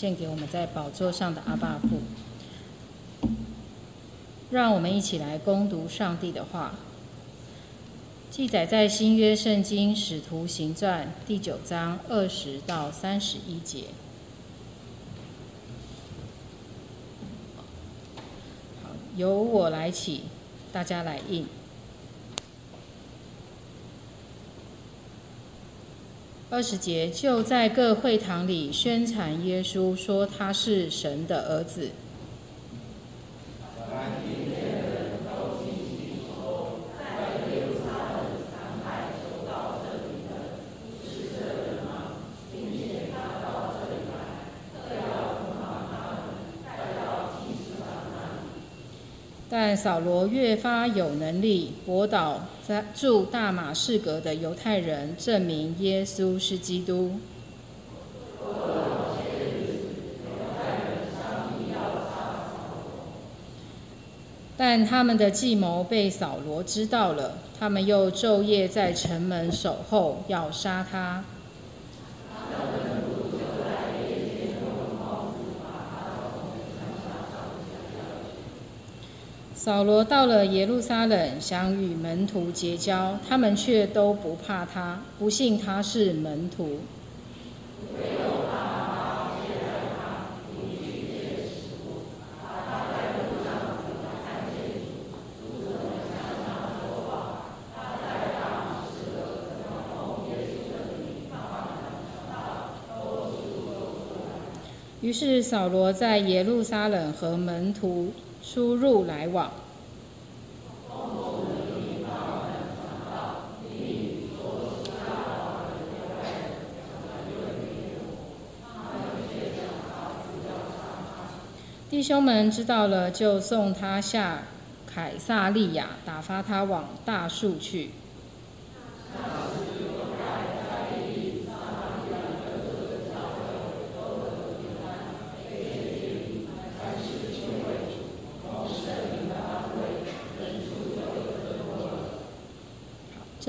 献给我们在宝座上的阿爸父。让我们一起来攻读上帝的话，记载在新约圣经使徒行传第九章二十到三十一节。由我来起，大家来应。二十节就在各会堂里宣传耶稣，说他是神的儿子。但扫罗越发有能力驳倒在住大马士革的犹太人，证明耶稣是基督。但他们的计谋被扫罗知道了，他们又昼夜在城门守候，要杀他。扫罗到了耶路撒冷，想与门徒结交，他们却都不怕他，不信他是门徒。于是扫罗在耶路撒冷和门徒。出入来往。弟兄们知道了，就送他下凯撒利亚，打发他往大树去。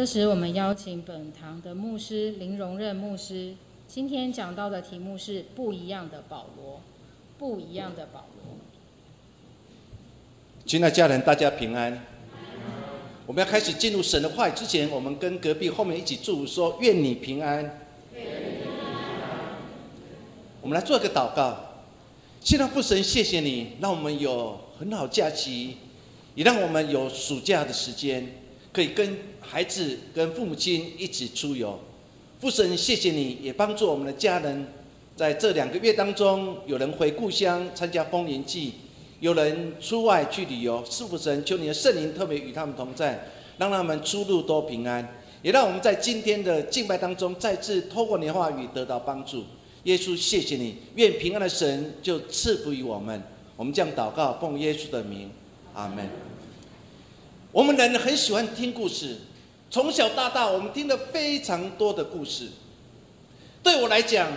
这时，我们邀请本堂的牧师林荣任牧师。今天讲到的题目是“不一样的保罗”，不一样的保罗。亲爱家人，大家平安。我们要开始进入神的话语之前，我们跟隔壁后面一起祝福说：“愿你平安。”我们来做个祷告。现在父神，谢谢你，让我们有很好假期，也让我们有暑假的时间，可以跟。孩子跟父母亲一起出游，父神谢谢你，也帮助我们的家人，在这两个月当中，有人回故乡参加丰年祭，有人出外去旅游。是父神，求你的圣灵特别与他们同在，让他们出入都平安，也让我们在今天的敬拜当中，再次透过你的话语得到帮助。耶稣，谢谢你，愿平安的神就赐福于我们。我们将祷告，奉耶稣的名，阿门。我们人很喜欢听故事。从小到大，我们听了非常多的故事。对我来讲，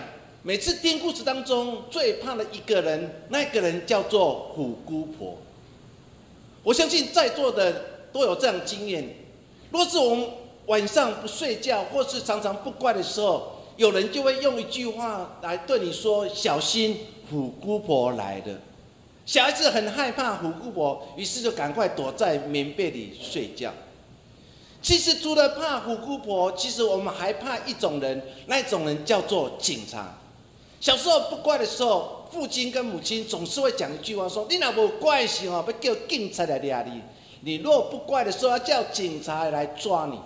每次听故事当中最怕的一个人，那个人叫做虎姑婆。我相信在座的都有这样经验。若是我们晚上不睡觉，或是常常不乖的时候，有人就会用一句话来对你说：“小心虎姑婆来了。”小孩子很害怕虎姑婆，于是就赶快躲在棉被里睡觉。其实除了怕虎姑婆，其实我们还怕一种人，那种人叫做警察。小时候不乖的时候，父亲跟母亲总是会讲一句话，说：“你若不乖时候，要叫警察来抓你；你若不乖的时候，要叫警察来抓你。”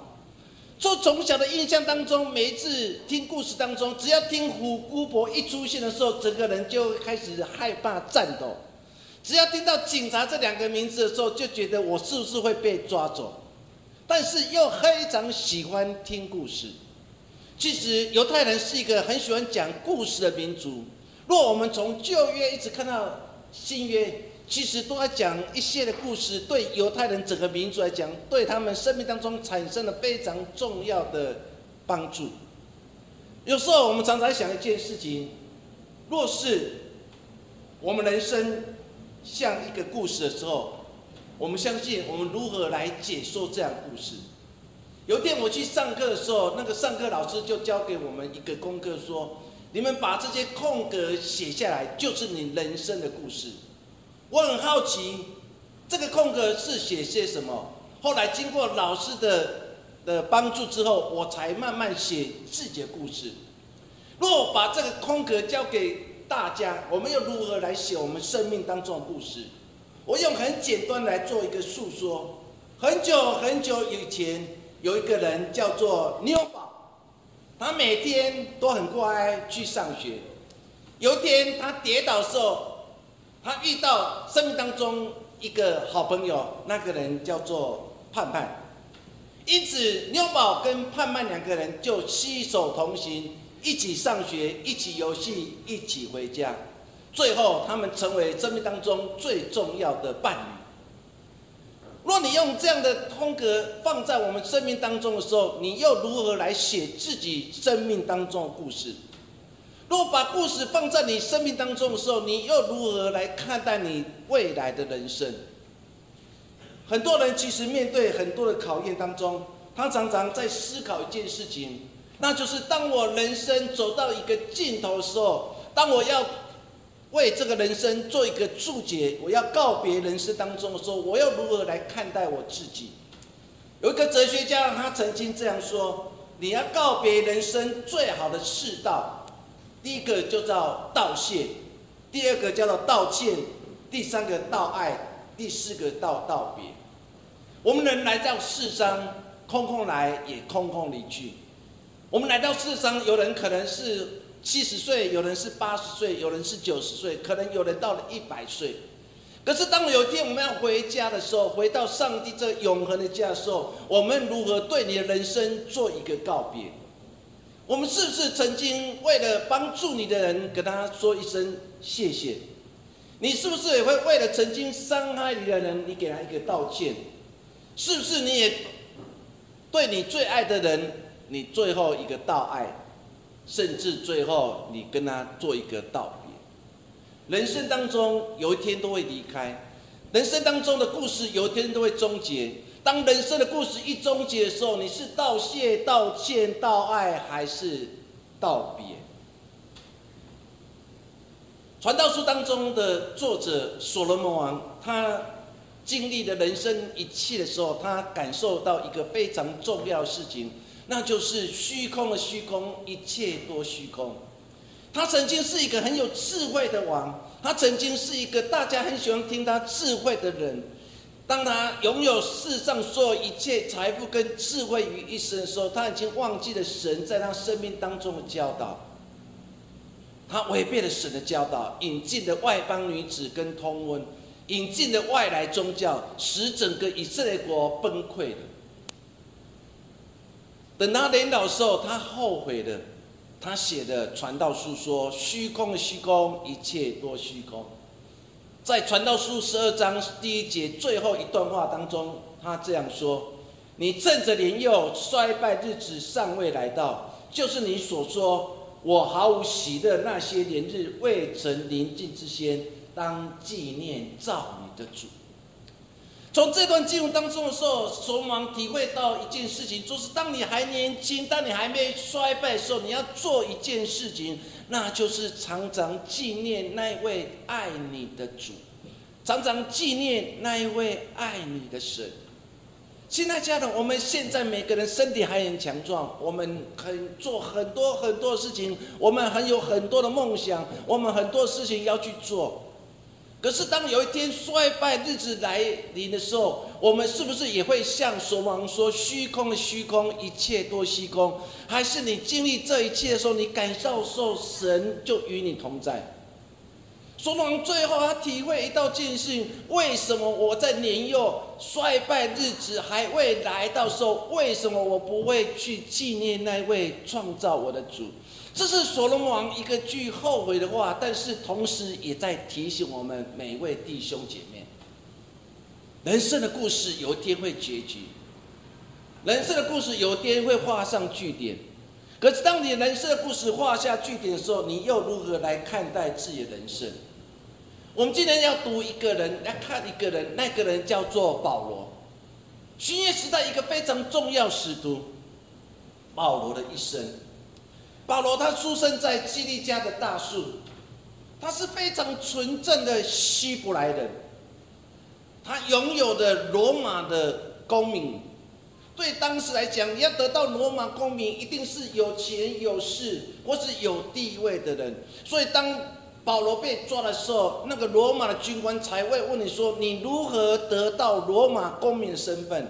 从从小的印象当中，每一次听故事当中，只要听虎姑婆一出现的时候，整个人就开始害怕颤抖；只要听到警察这两个名字的时候，就觉得我是不是会被抓走。但是又非常喜欢听故事。其实犹太人是一个很喜欢讲故事的民族。若我们从旧约一直看到新约，其实都在讲一些的故事，对犹太人整个民族来讲，对他们生命当中产生了非常重要的帮助。有时候我们常常想一件事情：若是我们人生像一个故事的时候。我们相信，我们如何来解说这样故事？有一天我去上课的时候，那个上课老师就教给我们一个功课，说你们把这些空格写下来，就是你人生的故事。我很好奇，这个空格是写些什么？后来经过老师的的帮助之后，我才慢慢写自己的故事。若把这个空格交给大家，我们又如何来写我们生命当中的故事？我用很简单来做一个诉说。很久很久以前，有一个人叫做妞宝，他每天都很乖去上学。有一天他跌倒的时候，他遇到生命当中一个好朋友，那个人叫做盼盼。因此，妞宝跟盼盼两个人就携手同行。一起上学，一起游戏，一起回家，最后他们成为生命当中最重要的伴侣。若你用这样的风格放在我们生命当中的时候，你又如何来写自己生命当中的故事？若把故事放在你生命当中的时候，你又如何来看待你未来的人生？很多人其实面对很多的考验当中，他常常在思考一件事情。那就是当我人生走到一个尽头的时候，当我要为这个人生做一个注解，我要告别人生当中的时候，我要如何来看待我自己？有一个哲学家，他曾经这样说：你要告别人生最好的世道，第一个就叫道谢，第二个叫做道歉，第三个道爱，第四个道道别。我们人来到世上，空空来也空空离去。我们来到世上，有人可能是七十岁，有人是八十岁，有人是九十岁，可能有人到了一百岁。可是当有一天我们要回家的时候，回到上帝这永恒的家的时候，我们如何对你的人生做一个告别？我们是不是曾经为了帮助你的人，跟他说一声谢谢？你是不是也会为了曾经伤害你的人，你给他一个道歉？是不是你也对你最爱的人？你最后一个道爱，甚至最后你跟他做一个道别。人生当中有一天都会离开，人生当中的故事有一天都会终结。当人生的故事一终结的时候，你是道谢、道歉、道爱，还是道别？传道书当中的作者所罗门王，他经历了人生一切的时候，他感受到一个非常重要的事情。那就是虚空的虚空，一切多虚空。他曾经是一个很有智慧的王，他曾经是一个大家很喜欢听他智慧的人。当他拥有世上所有一切财富跟智慧于一身的时候，他已经忘记了神在他生命当中的教导。他违背了神的教导，引进了外邦女子跟通婚，引进了外来宗教，使整个以色列国崩溃了。等他年老时候，他后悔了。他写的传道书说：“虚空虚空，一切多虚空。”在传道书十二章第一节最后一段话当中，他这样说：“你正着年幼，衰败日子尚未来到，就是你所说我毫无喜乐那些年日未曾临近之先，当纪念造你的主。”从这段经文当中的时候，所王体会到一件事情，就是当你还年轻，当你还没衰败的时候，你要做一件事情，那就是常常纪念那一位爱你的主，常常纪念那一位爱你的神。亲爱的家人，我们现在每个人身体还很强壮，我们很做很多很多事情，我们很有很多的梦想，我们很多事情要去做。可是，当有一天衰败日子来临的时候，我们是不是也会像所王说：“虚空的虚空，一切多虚空？”还是你经历这一切的时候，你感受受神就与你同在？所王最后他体会一道见性：为什么我在年幼衰败日子还未来到时候，为什么我不会去纪念那位创造我的主？这是所罗门王一个句后悔的话，但是同时也在提醒我们每位弟兄姐妹：人生的故事有一天会结局，人生的故事有一天会画上句点。可是，当你人生的故事画下句点的时候，你又如何来看待自己的人生？我们今天要读一个人，来看一个人，那个人叫做保罗，新约时代一个非常重要使徒，保罗的一生。保罗他出生在基利家的大树，他是非常纯正的希伯来人，他拥有的罗马的公民。对当时来讲，你要得到罗马公民，一定是有钱有势或是有地位的人。所以当保罗被抓的时候，那个罗马的军官才会问你说：“你如何得到罗马公民的身份？”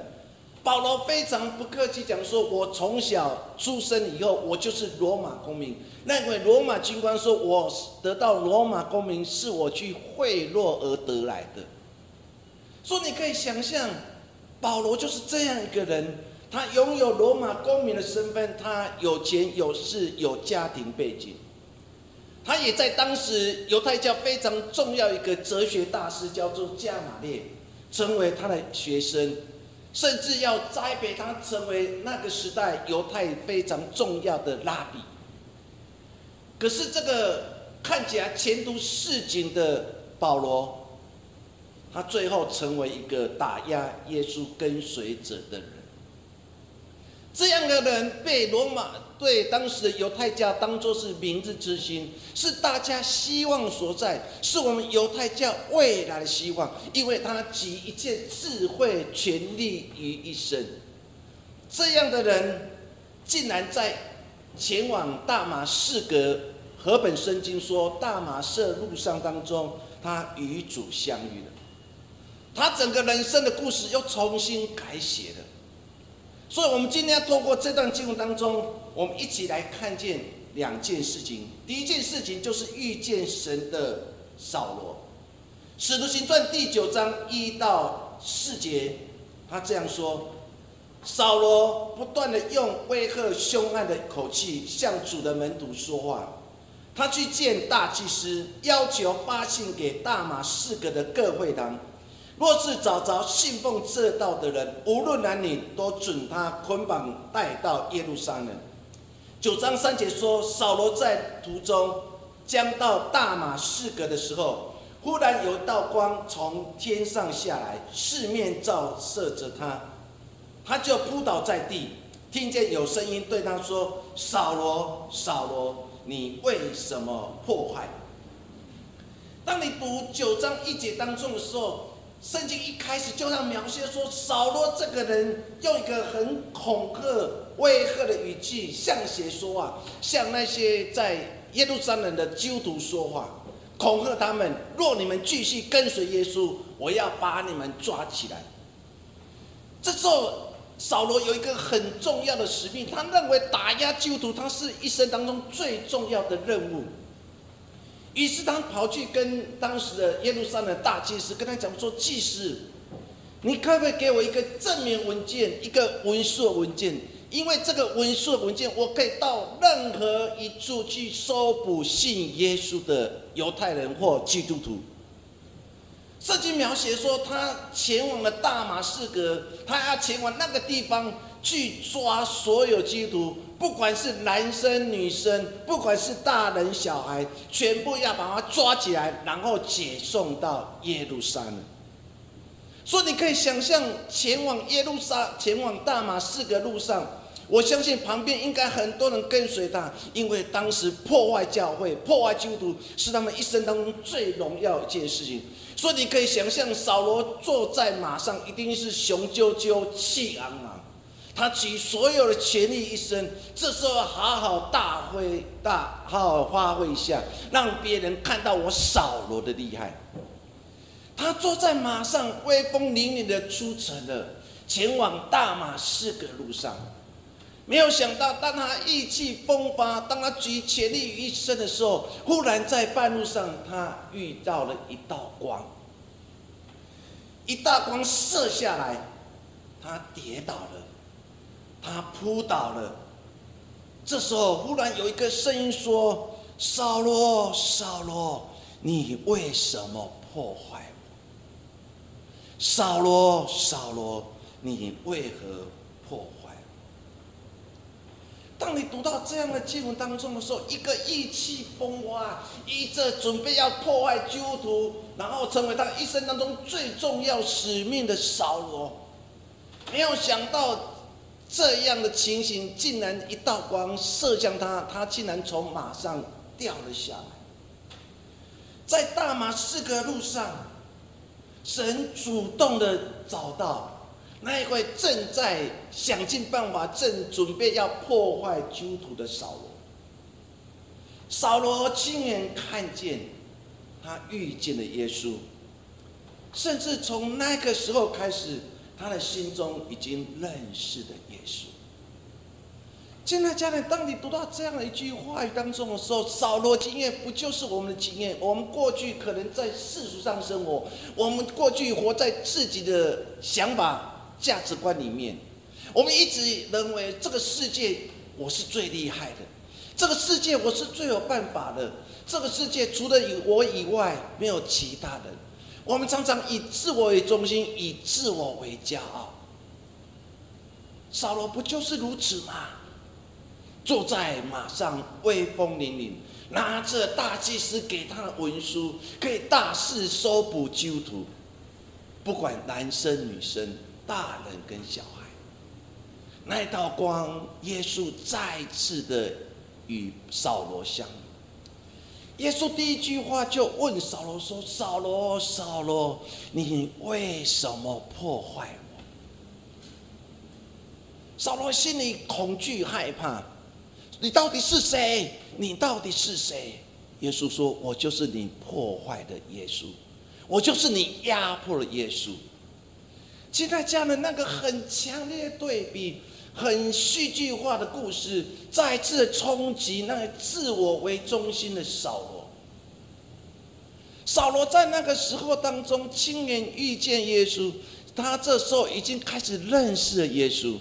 保罗非常不客气讲说：“我从小出生以后，我就是罗马公民。”那位罗马军官说：“我得到罗马公民是我去贿赂而得来的。”说你可以想象。保罗就是这样一个人，他拥有罗马公民的身份，他有钱有势有家庭背景，他也在当时犹太教非常重要一个哲学大师叫做加马列，成为他的学生，甚至要栽培他成为那个时代犹太非常重要的拉比。可是这个看起来前途似锦的保罗。他最后成为一个打压耶稣跟随者的人，这样的人被罗马对当时的犹太教当作是明日之星，是大家希望所在，是我们犹太教未来的希望，因为他集一切智慧、权力于一身。这样的人竟然在前往大马士革，河本圣经说大马士路上当中，他与主相遇了。他整个人生的故事又重新改写了，所以，我们今天要透过这段经文当中，我们一起来看见两件事情。第一件事情就是遇见神的扫罗，《使徒行传》第九章一到四节，他这样说：扫罗不断的用威吓、凶悍的口气向主的门徒说话，他去见大祭司，要求发信给大马士革的各会堂。若是找着信奉这道的人，无论男女，都准他捆绑带到耶路撒冷。九章三节说，扫罗在途中将到大马士革的时候，忽然有道光从天上下来，四面照射着他，他就扑倒在地，听见有声音对他说：“扫罗，扫罗，你为什么破坏？”当你读九章一节当中的时候。圣经一开始就让描写说，扫罗这个人用一个很恐吓、威吓的语气向谁说话？向那些在耶路撒冷的基督徒说话，恐吓他们：若你们继续跟随耶稣，我要把你们抓起来。这时候，扫罗有一个很重要的使命，他认为打压基督徒，他是一生当中最重要的任务。于是他跑去跟当时的耶路撒冷大祭司跟他讲说：“祭司，你可不可以给我一个证明文件，一个文书文件？因为这个文书文件，我可以到任何一处去搜捕信耶稣的犹太人或基督徒。”圣经描写说，他前往了大马士革，他要前往那个地方去抓所有基督徒。不管是男生女生，不管是大人小孩，全部要把他抓起来，然后解送到耶路撒冷。所以你可以想象，前往耶路撒、前往大马士革路上，我相信旁边应该很多人跟随他，因为当时破坏教会、破坏基督徒是他们一生当中最荣耀一件事情。所以你可以想象，扫罗坐在马上，一定是雄赳赳、气昂昂。他集所有的潜力一生，这时候好好大挥大，好好发挥一下，让别人看到我扫罗的厉害。他坐在马上，威风凛凛的出城了，前往大马士革路上。没有想到，当他意气风发，当他集全力于一身的时候，忽然在半路上，他遇到了一道光，一大光射下来，他跌倒了。他扑倒了。这时候，忽然有一个声音说：“扫罗，扫罗，你为什么破坏我？扫罗，扫罗，你为何破坏？”当你读到这样的经文当中的时候，一个意气风发、一直准备要破坏基督徒，然后成为他一生当中最重要使命的扫罗，没有想到。这样的情形，竟然一道光射向他，他竟然从马上掉了下来。在大马士革路上，神主动的找到那一位正在想尽办法、正准备要破坏基督徒的扫罗。扫罗亲眼看见，他遇见了耶稣，甚至从那个时候开始，他的心中已经认识的耶稣。现在家人，当你读到这样的一句话语当中的时候，扫罗经验不就是我们的经验？我们过去可能在世俗上生活，我们过去活在自己的想法、价值观里面，我们一直认为这个世界我是最厉害的，这个世界我是最有办法的，这个世界除了以我以外没有其他人。我们常常以自我为中心，以自我为骄傲。扫罗不就是如此吗？坐在马上，威风凛凛，拿着大祭司给他的文书，可以大肆搜捕基督徒，不管男生女生、大人跟小孩。那道光，耶稣再次的与扫罗相遇。耶稣第一句话就问扫罗说：“扫罗，扫罗，你为什么破坏我？”扫罗心里恐惧害怕。你到底是谁？你到底是谁？耶稣说：“我就是你破坏的耶稣，我就是你压迫的耶稣。”现在讲的那个很强烈对比、很戏剧化的故事，再次冲击那个自我为中心的扫罗。扫罗在那个时候当中亲眼遇见耶稣，他这时候已经开始认识了耶稣。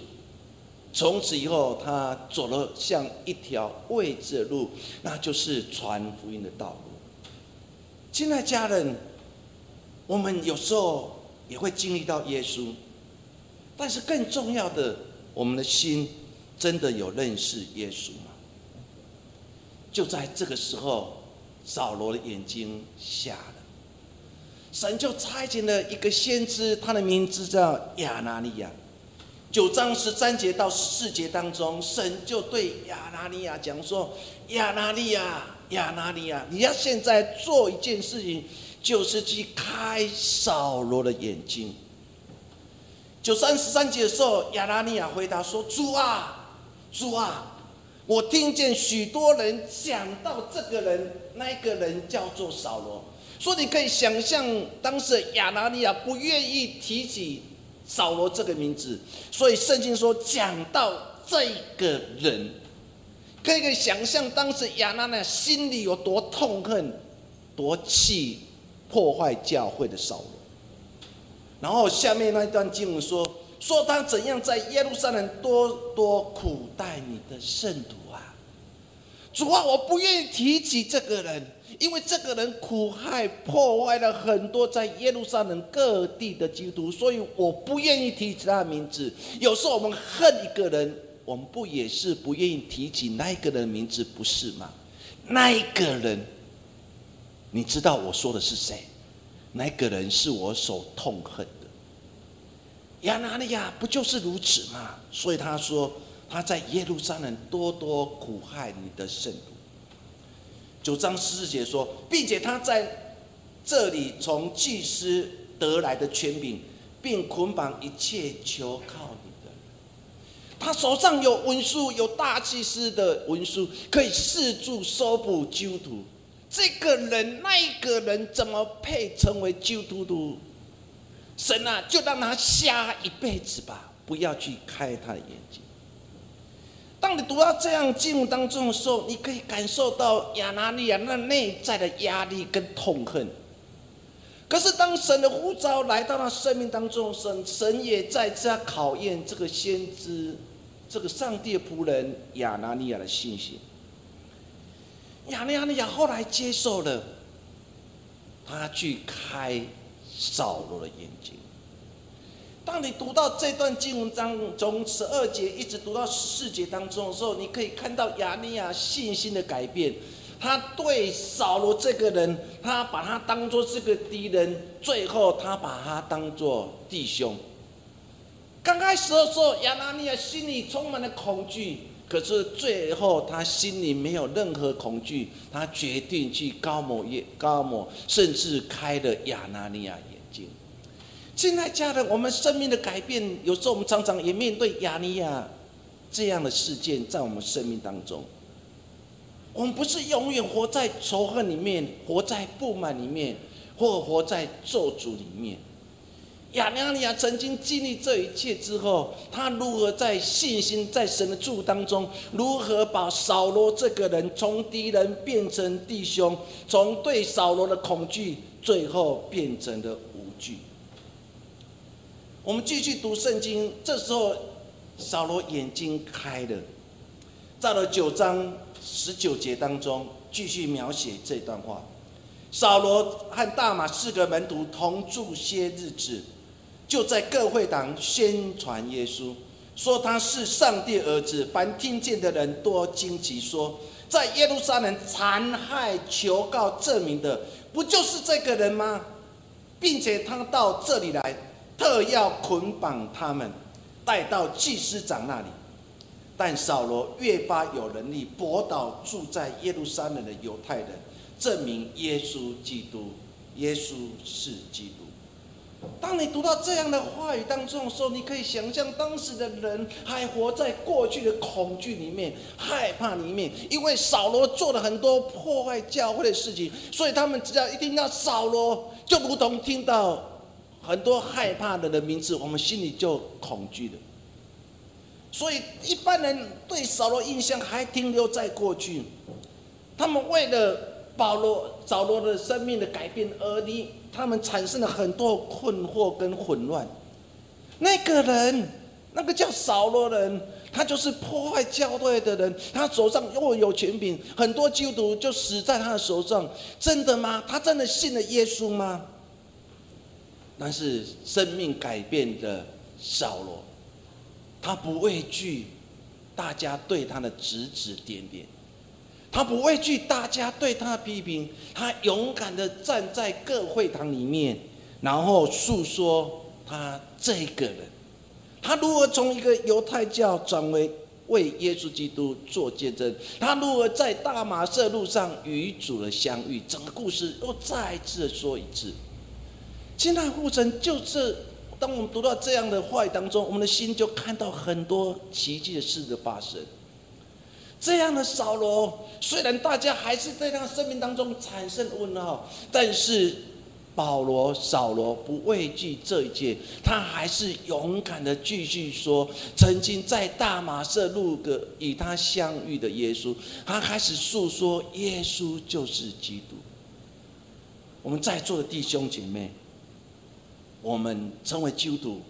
从此以后，他走了像一条未知的路，那就是传福音的道路。亲爱家人，我们有时候也会经历到耶稣，但是更重要的，我们的心真的有认识耶稣吗？就在这个时候，扫罗的眼睛瞎了，神就差遣了一个先知，他的名字叫亚拿尼亚。九章十三节到十四节当中，神就对亚拿尼亚讲说：“亚拿尼亚，亚拿尼亚，你要现在做一件事情，就是去开扫罗的眼睛。”九三十三节的时候，亚拿尼亚回答说：“主啊，主啊，我听见许多人讲到这个人，那个人叫做扫罗，说你可以想象，当时亚拿尼亚不愿意提起。”扫罗这个名字，所以圣经说讲到这个人，可以想象当时亚拿那心里有多痛恨、多气破坏教会的扫罗。然后下面那一段经文说，说他怎样在耶路撒冷多多苦待你的圣徒啊！主啊，我不愿意提起这个人。因为这个人苦害破坏了很多在耶路撒冷各地的基督徒，所以我不愿意提起他的名字。有时候我们恨一个人，我们不也是不愿意提起那一个人的名字，不是吗？那一个人，你知道我说的是谁？那个人是我所痛恨的。亚拿利亚不就是如此吗？所以他说他在耶路撒冷多多苦害你的圣徒。九章十四节说，并且他在这里从祭司得来的权柄，并捆绑一切求靠你的。他手上有文书，有大祭司的文书，可以四处搜捕基督徒。这个人，那一个人，怎么配成为基督徒？神啊，就让他瞎一辈子吧，不要去开他的眼睛。当你读到这样经文当中的时候，你可以感受到亚拿利亚那内在的压力跟痛恨。可是当神的呼召来到他生命当中，神神也在这考验这个先知、这个上帝的仆人亚拿利亚的信心。亚拿利亚后来接受了，他去开扫罗的眼睛。当你读到这段经文当从十二节一直读到十四节当中的时候，你可以看到亚尼亚信心的改变。他对扫罗这个人，他把他当做是个敌人，最后他把他当做弟兄。刚开始的时候，亚拿尼亚心里充满了恐惧，可是最后他心里没有任何恐惧，他决定去高摩耶高某，甚至开了亚拿尼亚眼睛。现在家人，我们生命的改变，有时候我们常常也面对亚尼亚这样的事件，在我们生命当中，我们不是永远活在仇恨里面，活在不满里面，或活在咒诅里面。亚拿尼亚曾经经历这一切之后，他如何在信心在神的祝当中，如何把扫罗这个人从敌人变成弟兄，从对扫罗的恐惧，最后变成了无惧。我们继续读圣经，这时候扫罗眼睛开了，在了九章十九节当中，继续描写这段话：扫罗和大马四个门徒同住些日子。就在各会堂宣传耶稣，说他是上帝儿子。凡听见的人都惊奇，说在耶路撒冷残害求告证明的，不就是这个人吗？并且他到这里来，特要捆绑他们，带到祭司长那里。但扫罗越发有能力驳倒住在耶路撒冷的犹太人，证明耶稣基督，耶稣是基督。当你读到这样的话语当中的时候，你可以想象当时的人还活在过去的恐惧里面、害怕里面，因为扫罗做了很多破坏教会的事情，所以他们只要一听到扫罗，就如同听到很多害怕的人名字，我们心里就恐惧了。所以一般人对扫罗印象还停留在过去，他们为了。保罗、扫罗的生命的改变，而你他们产生了很多困惑跟混乱。那个人，那个叫扫罗人，他就是破坏教会的人，他手上又有权柄，很多基督徒就死在他的手上。真的吗？他真的信了耶稣吗？但是生命改变的扫罗，他不畏惧大家对他的指指点点。他不畏惧大家对他的批评，他勇敢的站在各会堂里面，然后诉说他这个人，他如何从一个犹太教转为为耶稣基督做见证，他如何在大马色路上与主的相遇，整个故事又再一次的说一次。现在护城就是当我们读到这样的话语当中，我们的心就看到很多奇迹的事的发生。这样的扫罗，虽然大家还是在他生命当中产生问号，但是保罗、扫罗不畏惧这一切，他还是勇敢的继续说，曾经在大马色路的与他相遇的耶稣，他开始诉说耶稣就是基督。我们在座的弟兄姐妹，我们成为基督徒，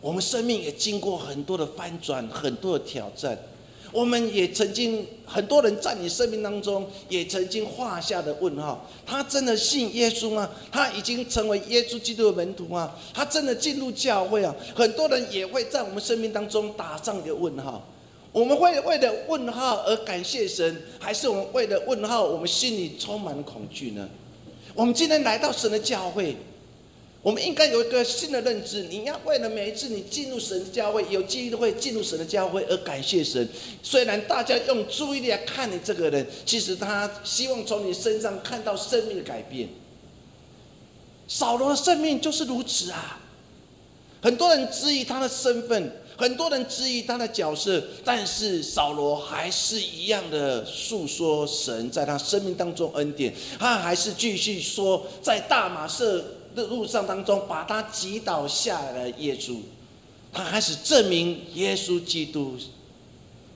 我们生命也经过很多的翻转，很多的挑战。我们也曾经很多人在你生命当中也曾经画下的问号：他真的信耶稣吗？他已经成为耶稣基督的门徒吗？他真的进入教会啊？很多人也会在我们生命当中打上一个问号。我们会为了问号而感谢神，还是我们为了问号，我们心里充满恐惧呢？我们今天来到神的教会。我们应该有一个新的认知，你要为了每一次你进入神的教会，有机会进入神的教会而感谢神。虽然大家用注意力来看你这个人，其实他希望从你身上看到生命的改变。扫罗的生命就是如此啊！很多人质疑他的身份，很多人质疑他的角色，但是扫罗还是一样的诉说神在他生命当中恩典，他还是继续说在大马色。的路上当中，把他击倒下来的耶稣，他开始证明耶稣基督，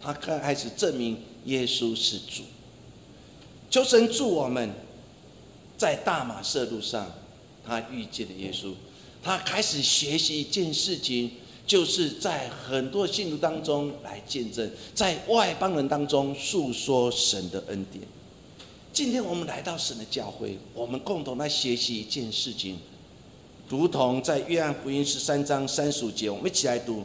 他开开始证明耶稣是主。求神助我们，在大马色路上，他遇见了耶稣，他开始学习一件事情，就是在很多信徒当中来见证，在外邦人当中诉说神的恩典。今天我们来到神的教会，我们共同来学习一件事情，如同在约翰福音十三章三十五节，我们一起来读：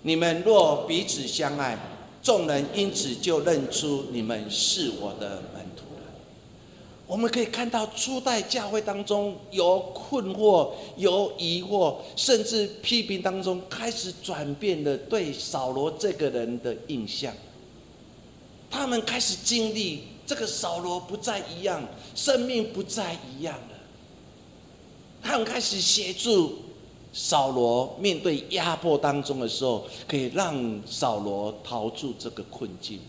你们若彼此相爱，众人因此就认出你们是我的门徒了。我们可以看到初代教会当中有困惑、有疑惑，甚至批评当中开始转变了对扫罗这个人的印象。他们开始经历这个扫罗不再一样，生命不再一样了。他们开始协助扫罗面对压迫当中的时候，可以让扫罗逃出这个困境。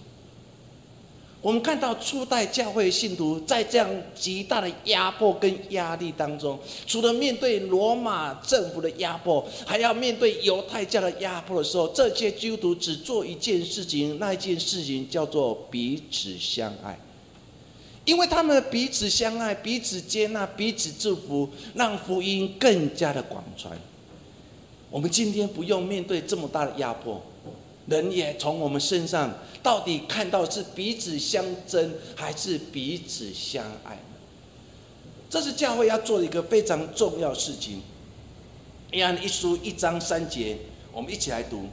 我们看到初代教会信徒在这样极大的压迫跟压力当中，除了面对罗马政府的压迫，还要面对犹太教的压迫的时候，这些基督徒只做一件事情，那一件事情叫做彼此相爱，因为他们彼此相爱、彼此接纳、彼此祝福，让福音更加的广传。我们今天不用面对这么大的压迫。人也从我们身上到底看到是彼此相争还是彼此相爱这是教会要做的一个非常重要事情。约翰一书一章三节，我们一起来读：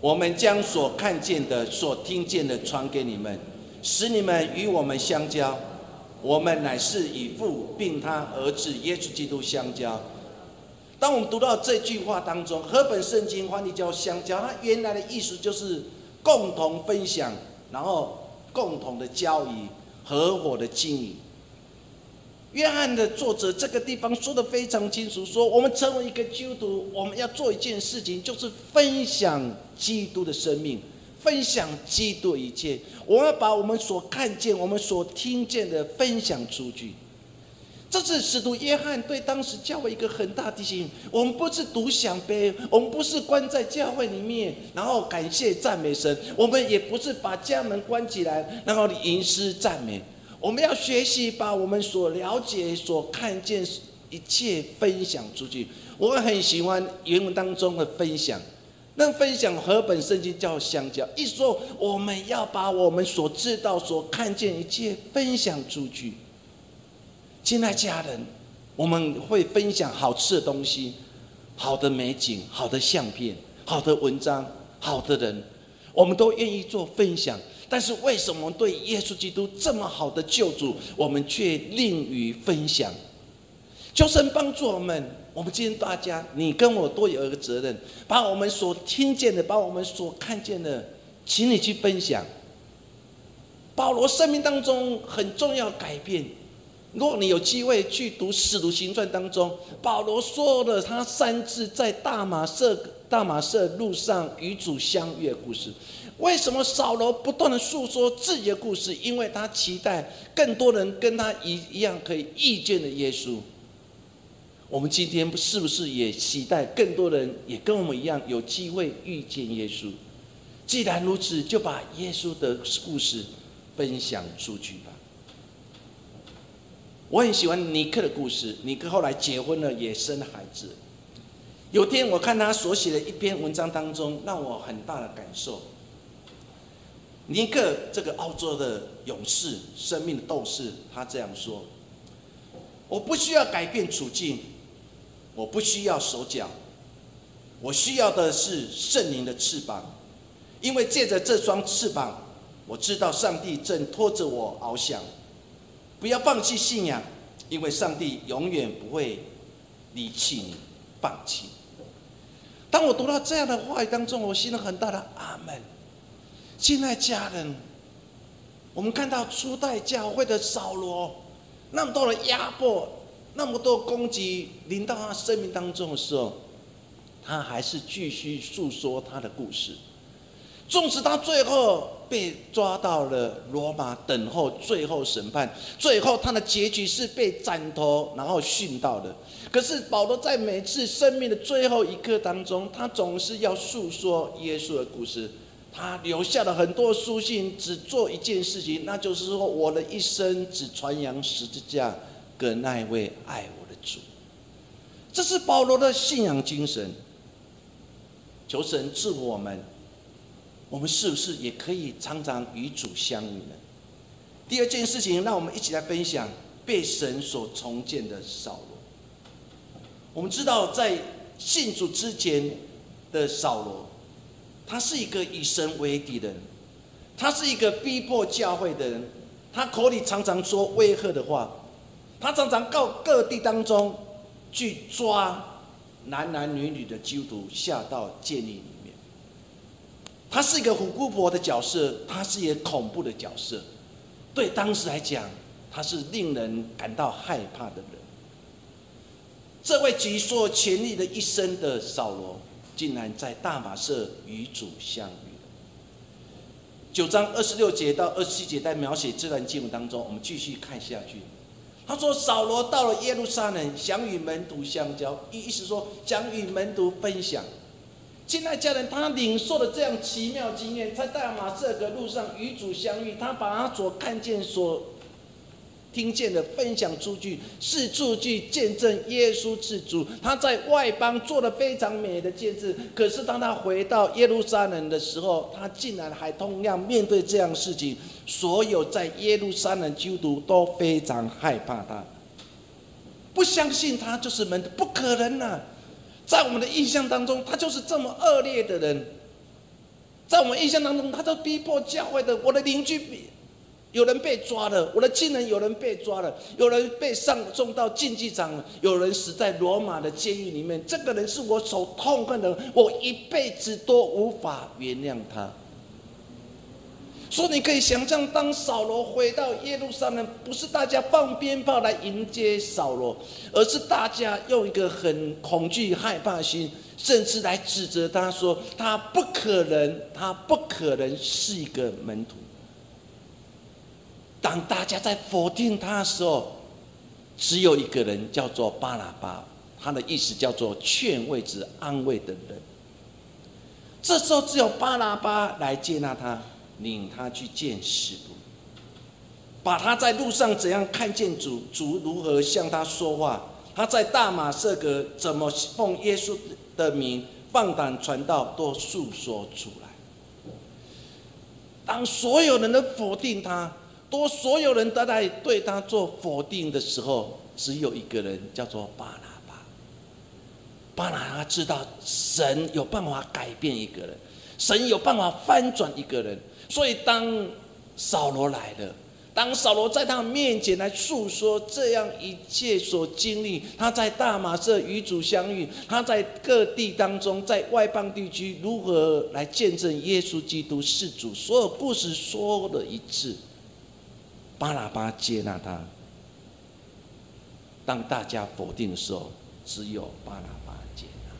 我们将所看见的、所听见的传给你们，使你们与我们相交。我们乃是以父并他儿子耶稣基督相交。当我们读到这句话当中，和本圣经翻译叫相交，它原来的意思就是共同分享，然后共同的交易，合伙的经营。约翰的作者这个地方说的非常清楚，说我们成为一个基督徒，我们要做一件事情，就是分享基督的生命，分享基督一切。我要把我们所看见、我们所听见的分享出去。这是使徒约翰对当时教会一个很大提醒：我们不是独享杯，我们不是关在教会里面，然后感谢赞美神；我们也不是把家门关起来，然后吟诗赞美。我们要学习把我们所了解、所看见一切分享出去。我很喜欢原文当中的分享，那分享和本圣经叫相交。一说我们要把我们所知道、所看见一切分享出去。亲爱家人，我们会分享好吃的东西、好的美景、好的相片、好的文章、好的人，我们都愿意做分享。但是为什么对耶稣基督这么好的救主，我们却吝于分享？求神帮助我们。我们今天大家，你跟我都有一个责任，把我们所听见的，把我们所看见的，请你去分享。保罗生命当中很重要改变。如果你有机会去读《使徒行传》当中，保罗说了他三次在大马色大马色路上与主相遇的故事。为什么扫罗不断的诉说自己的故事？因为他期待更多人跟他一一样可以遇见的耶稣。我们今天是不是也期待更多人也跟我们一样有机会遇见耶稣？既然如此，就把耶稣的故事分享出去吧。我很喜欢尼克的故事。尼克后来结婚了，也生了孩子。有天我看他所写的一篇文章当中，让我很大的感受。尼克这个澳洲的勇士、生命的斗士，他这样说：“我不需要改变处境，我不需要手脚，我需要的是圣灵的翅膀，因为借着这双翅膀，我知道上帝正拖着我翱翔。”不要放弃信仰，因为上帝永远不会离弃你、放弃。当我读到这样的话语当中，我心里很大的阿门。亲爱家人，我们看到初代教会的扫罗，那么多的压迫，那么多攻击临到他生命当中的时候，他还是继续诉说他的故事。纵使他最后被抓到了罗马等候最后审判，最后他的结局是被斩头，然后殉道的。可是保罗在每次生命的最后一刻当中，他总是要诉说耶稣的故事。他留下了很多书信，只做一件事情，那就是说我的一生只传扬十字架跟那一位爱我的主。这是保罗的信仰精神。求神赐我们。我们是不是也可以常常与主相遇呢？第二件事情，让我们一起来分享被神所重建的扫罗。我们知道，在信主之前的扫罗，他是一个以神为敌的人，他是一个逼迫教会的人，他口里常常说威吓的话，他常常告各地当中去抓男男女女的基督徒下到监狱里面。他是一个虎姑婆的角色，他是一个恐怖的角色，对当时来讲，他是令人感到害怕的人。这位极所权力的一生的扫罗，竟然在大马色与主相遇。九章二十六节到二十七节在描写这段经文当中，我们继续看下去。他说：“扫罗到了耶路撒冷，想与门徒相交，意意思说想与门徒分享。亲爱家人，他领受了这样奇妙经验，在大马色的路上与主相遇，他把他所看见所。”听见的分享出去，是出去见证耶稣是主。他在外邦做了非常美的见证，可是当他回到耶路撒冷的时候，他竟然还同样面对这样事情。所有在耶路撒冷基督徒都非常害怕他，不相信他就是门，不可能呐！在我们的印象当中，他就是这么恶劣的人。在我们印象当中，他都逼迫教会的，我的邻居。有人被抓了，我的亲人有人被抓了，有人被上送到竞技场了，有人死在罗马的监狱里面。这个人是我所痛恨的，我一辈子都无法原谅他。所以你可以想象，当扫罗回到耶路撒冷，不是大家放鞭炮来迎接扫罗，而是大家用一个很恐惧、害怕心，甚至来指责他说：“他不可能，他不可能是一个门徒。”当大家在否定他的时候，只有一个人叫做巴拿巴，他的意思叫做劝慰之安慰的人。这时候只有巴拿巴来接纳他，领他去见使徒，把他在路上怎样看见主，主如何向他说话，他在大马色格怎么奉耶稣的名放胆传道，都诉说出来。当所有人都否定他。多所有人都在对他做否定的时候，只有一个人叫做巴拿巴。巴拿巴知道神有办法改变一个人，神有办法翻转一个人。所以当扫罗来了，当扫罗在他面前来诉说这样一切所经历，他在大马色与主相遇，他在各地当中，在外邦地区如何来见证耶稣基督是主，所有故事说了一次。巴拉巴接纳他。当大家否定的时候，只有巴拉巴接纳。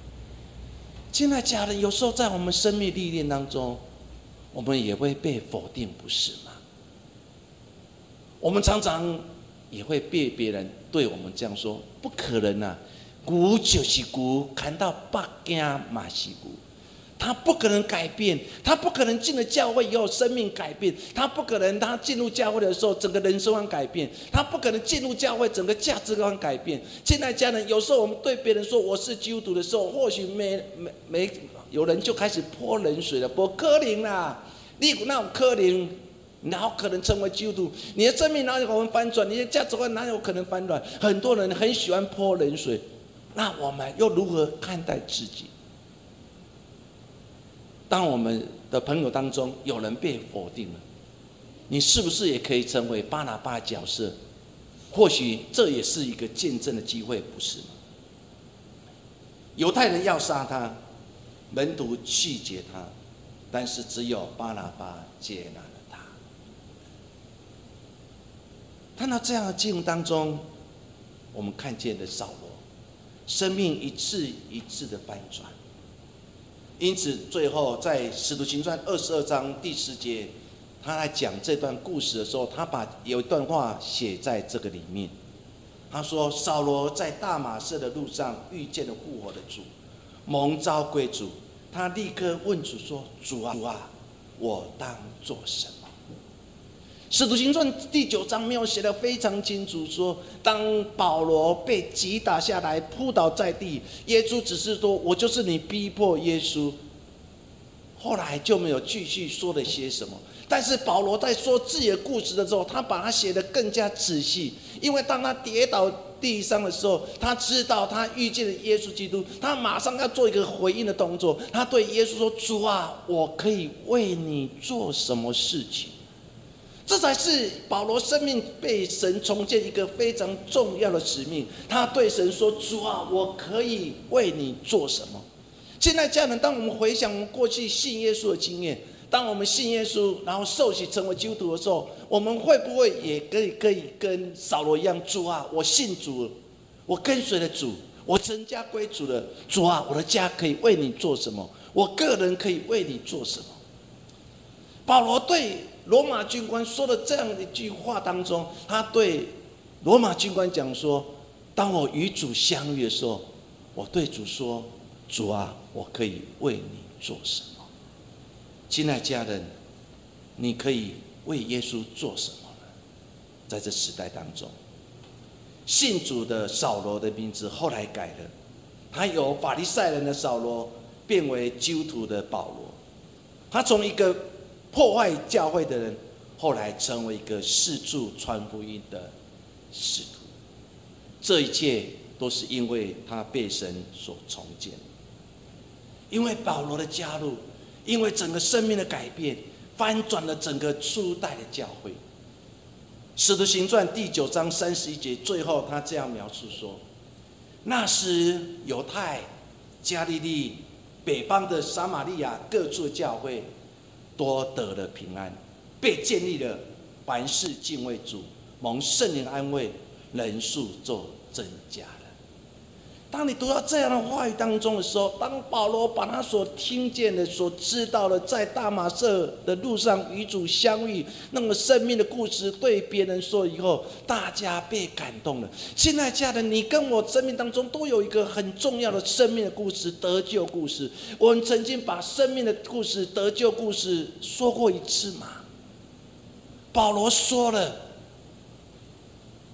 亲爱家人，有时候在我们生命历练当中，我们也会被否定，不是吗？我们常常也会被别人对我们这样说：“不可能啊，古就是古，看到八家马西古。”他不可能改变，他不可能进了教会以后生命改变，他不可能他进入教会的时候整个人生观改变，他不可能进入教会整个价值观改变。现在家人有时候我们对别人说我是基督徒的时候，或许没没没有人就开始泼冷水了，泼柯林啦，你那种柯林，哪有可能成为基督徒？你的生命哪有可能翻转？你的价值观哪有可能翻转？很多人很喜欢泼冷水，那我们又如何看待自己？当我们的朋友当中有人被否定了，你是不是也可以成为巴拿巴角色？或许这也是一个见证的机会，不是吗？犹太人要杀他，门徒拒绝他，但是只有巴拿巴接纳了他。看到这样的经文当中，我们看见的扫罗，生命一次一次的翻转。因此，最后在《使徒行传》二十二章第十节，他来讲这段故事的时候，他把有一段话写在这个里面。他说：“扫罗在大马士的路上遇见了复活的主，蒙召归主。他立刻问主说：‘主啊，主啊，我当做什么？’”《使徒行传》第九章没有写的非常清楚，说当保罗被击打下来，扑倒在地，耶稣只是说：“我就是你逼迫耶稣。”后来就没有继续说了些什么。但是保罗在说自己的故事的时候，他把它写得更加仔细，因为当他跌倒地上的时候，他知道他遇见了耶稣基督，他马上要做一个回应的动作。他对耶稣说：“主啊，我可以为你做什么事情？”这才是保罗生命被神重建一个非常重要的使命。他对神说：“主啊，我可以为你做什么？”现在家人，当我们回想我们过去信耶稣的经验，当我们信耶稣，然后受洗成为基督徒的时候，我们会不会也可以可以跟扫罗一样？主啊，我信主，我跟随了主，我成家归主了。主啊，我的家可以为你做什么？我个人可以为你做什么？保罗对。罗马军官说的这样一句话当中，他对罗马军官讲说：“当我与主相遇的时候，我对主说：‘主啊，我可以为你做什么？’亲爱家人，你可以为耶稣做什么呢？在这时代当中，信主的扫罗的名字后来改了，他由法利赛人的扫罗变为基督徒的保罗，他从一个。”破坏教会的人，后来成为一个四处传福音的使徒。这一切都是因为他被神所重建，因为保罗的加入，因为整个生命的改变，翻转了整个初代的教会。使徒行传第九章三十一节，最后他这样描述说：“那时犹太、加利利、北方的撒玛利亚各处教会。”多得了平安，被建立了凡事敬畏主，蒙圣灵安慰，人数就增加了。当你读到这样的话语当中的时候，当保罗把他所听见的、所知道的，在大马色的路上与主相遇，那么生命的故事对别人说以后，大家被感动了。现在家人，你跟我生命当中都有一个很重要的生命的故事、得救故事。我们曾经把生命的故事、得救故事说过一次吗？保罗说了，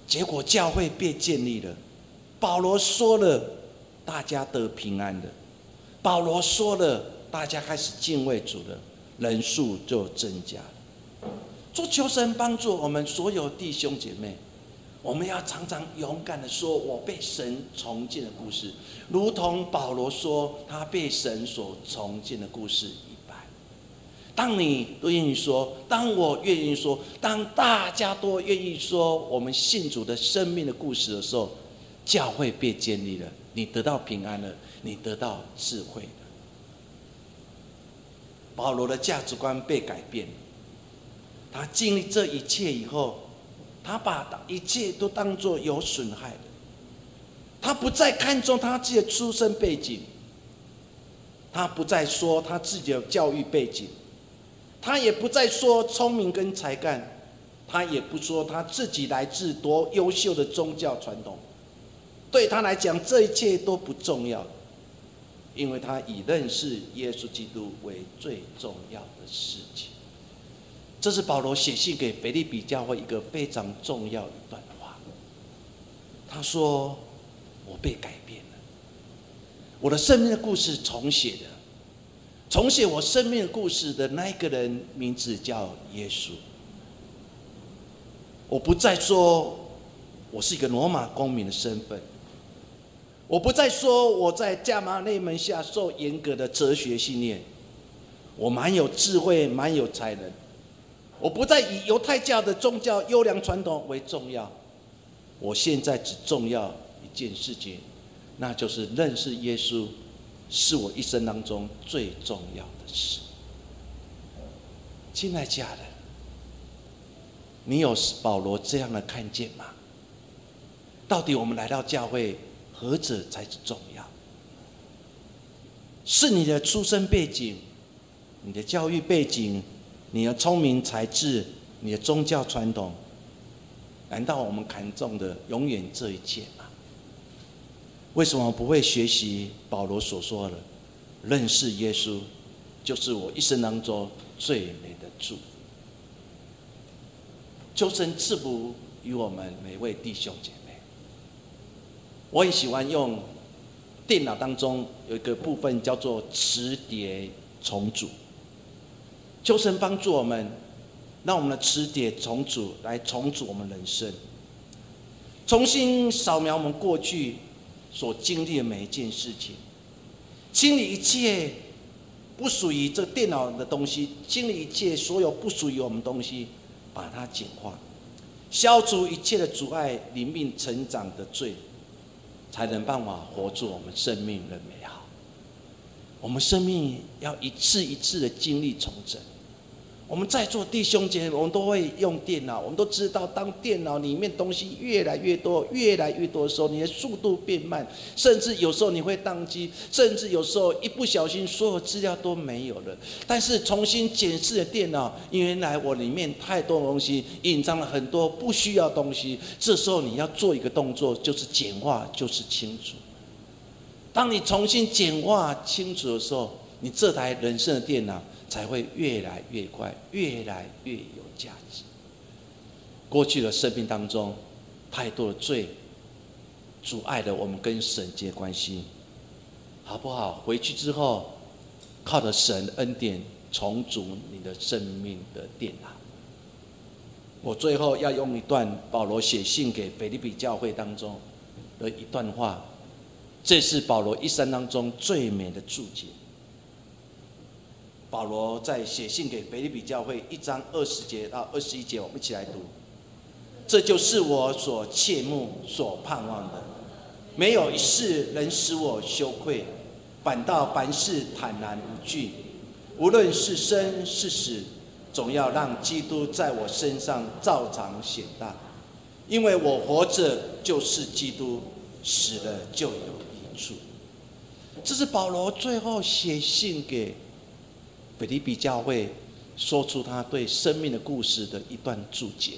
结果教会被建立了。保罗说了，大家得平安的；保罗说了，大家开始敬畏主的，人数就增加了。做求神帮助我们所有弟兄姐妹，我们要常常勇敢的说：“我被神重建的故事，如同保罗说他被神所重建的故事一般。”当你都愿意说，当我愿意说，当大家都愿意说我们信主的生命的故事的时候，教会被建立了，你得到平安了，你得到智慧了。保罗的价值观被改变了，他经历这一切以后，他把一切都当作有损害的，他不再看重他自己的出身背景，他不再说他自己的教育背景，他也不再说聪明跟才干，他也不说他自己来自多优秀的宗教传统。对他来讲，这一切都不重要，因为他以认识耶稣基督为最重要的事情。这是保罗写信给腓利比教会一个非常重要一段话。他说：“我被改变了，我的生命的故事重写的，重写我生命故事的那一个人名字叫耶稣。我不再说我是一个罗马公民的身份。”我不再说我在加马内门下受严格的哲学训练，我蛮有智慧，蛮有才能。我不再以犹太教的宗教优良传统为重要，我现在只重要一件事情，那就是认识耶稣，是我一生当中最重要的事。亲爱家人，你有保罗这样的看见吗？到底我们来到教会？何者才是重要？是你的出生背景、你的教育背景、你的聪明才智、你的宗教传统？难道我们看重的永远这一切吗？为什么不会学习保罗所说的，认识耶稣，就是我一生当中最美的祝福？求神赐福于我们每位弟兄姐妹。我很喜欢用电脑当中有一个部分叫做磁碟重组，求神帮助我们，让我们的磁碟重组来重组我们人生，重新扫描我们过去所经历的每一件事情，清理一切不属于这电脑的东西，清理一切所有不属于我们东西，把它简化，消除一切的阻碍灵命成长的罪，才能办法活出我们生命的美好。我们生命要一次一次的经历重整。我们在座弟兄姐妹，我们都会用电脑，我们都知道，当电脑里面东西越来越多、越来越多的时候，你的速度变慢，甚至有时候你会宕机，甚至有时候一不小心，所有资料都没有了。但是重新检视的电脑，原来我里面太多东西，隐藏了很多不需要东西。这时候你要做一个动作，就是简化，就是清楚。当你重新简化清楚的时候，你这台人生的电脑。才会越来越快，越来越有价值。过去的生命当中，太多的罪阻碍了我们跟神结关系，好不好？回去之后，靠着神恩典重组你的生命的电脑。我最后要用一段保罗写信给腓利比教会当中的一段话，这是保罗一生当中最美的注解。保罗在写信给腓立比教会一章二十节到二十一节，我们一起来读。这就是我所切慕、所盼望的，没有一事能使我羞愧，反倒凡事坦然无惧。无论是生是死，总要让基督在我身上照常显大。因为我活着就是基督，死了就有益处。这是保罗最后写信给。腓利比教会说出他对生命的故事的一段注解。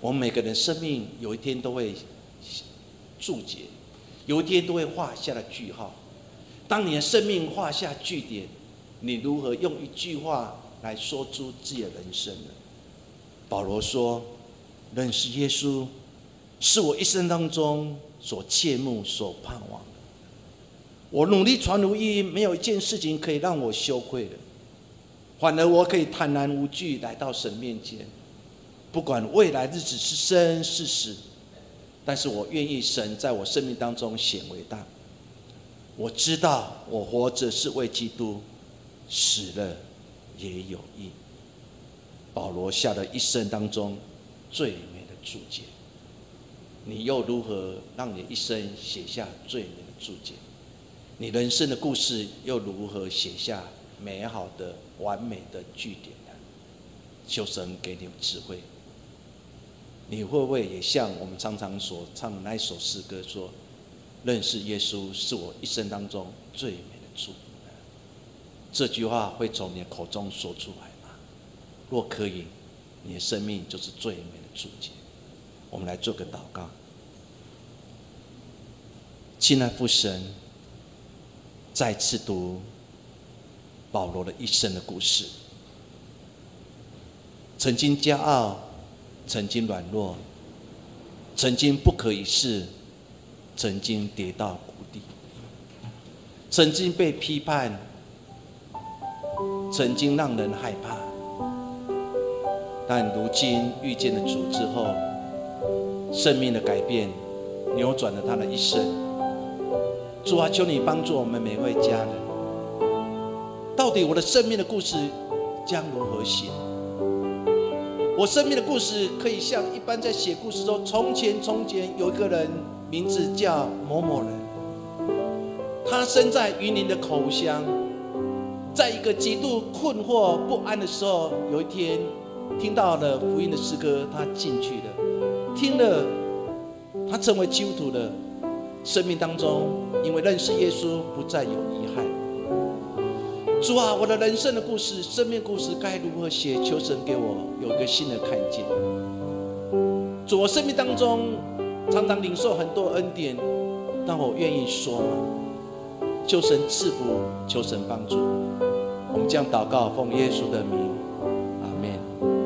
我们每个人生命有一天都会注解，有一天都会画下了句号。当你的生命画下句点，你如何用一句话来说出自己的人生呢？保罗说：“认识耶稣是我一生当中所切慕、所盼望。”我努力传福音，没有一件事情可以让我羞愧的，反而我可以坦然无惧来到神面前，不管未来日子是生是死，但是我愿意神在我生命当中显为大。我知道我活着是为基督，死了也有益。保罗下的一生当中最美的注解，你又如何让你一生写下最美的注解？你人生的故事又如何写下美好的、完美的句点呢？求神给你智慧。你会不会也像我们常常所唱的那一首诗歌说：“认识耶稣是我一生当中最美的祝福。”这句话会从你的口中说出来吗？若可以，你的生命就是最美的注解。我们来做个祷告，亲爱父神。再次读保罗的一生的故事，曾经骄傲，曾经软弱，曾经不可一世，曾经跌到谷底，曾经被批判，曾经让人害怕，但如今遇见了主之后，生命的改变，扭转了他的一生。主啊，求你帮助我们每位家人。到底我的生命的故事将如何写？我生命的故事可以像一般在写故事中，从前从前有一个人，名字叫某某人，他生在云林的口乡，在一个极度困惑不安的时候，有一天听到了福音的诗歌，他进去了，听了，他成为基督徒的。生命当中，因为认识耶稣，不再有遗憾。主啊，我的人生的故事、生命故事该如何写？求神给我有一个新的看见。主，我生命当中常常领受很多恩典，但我愿意说吗？求神赐福，求神帮助。我们将祷告，奉耶稣的名。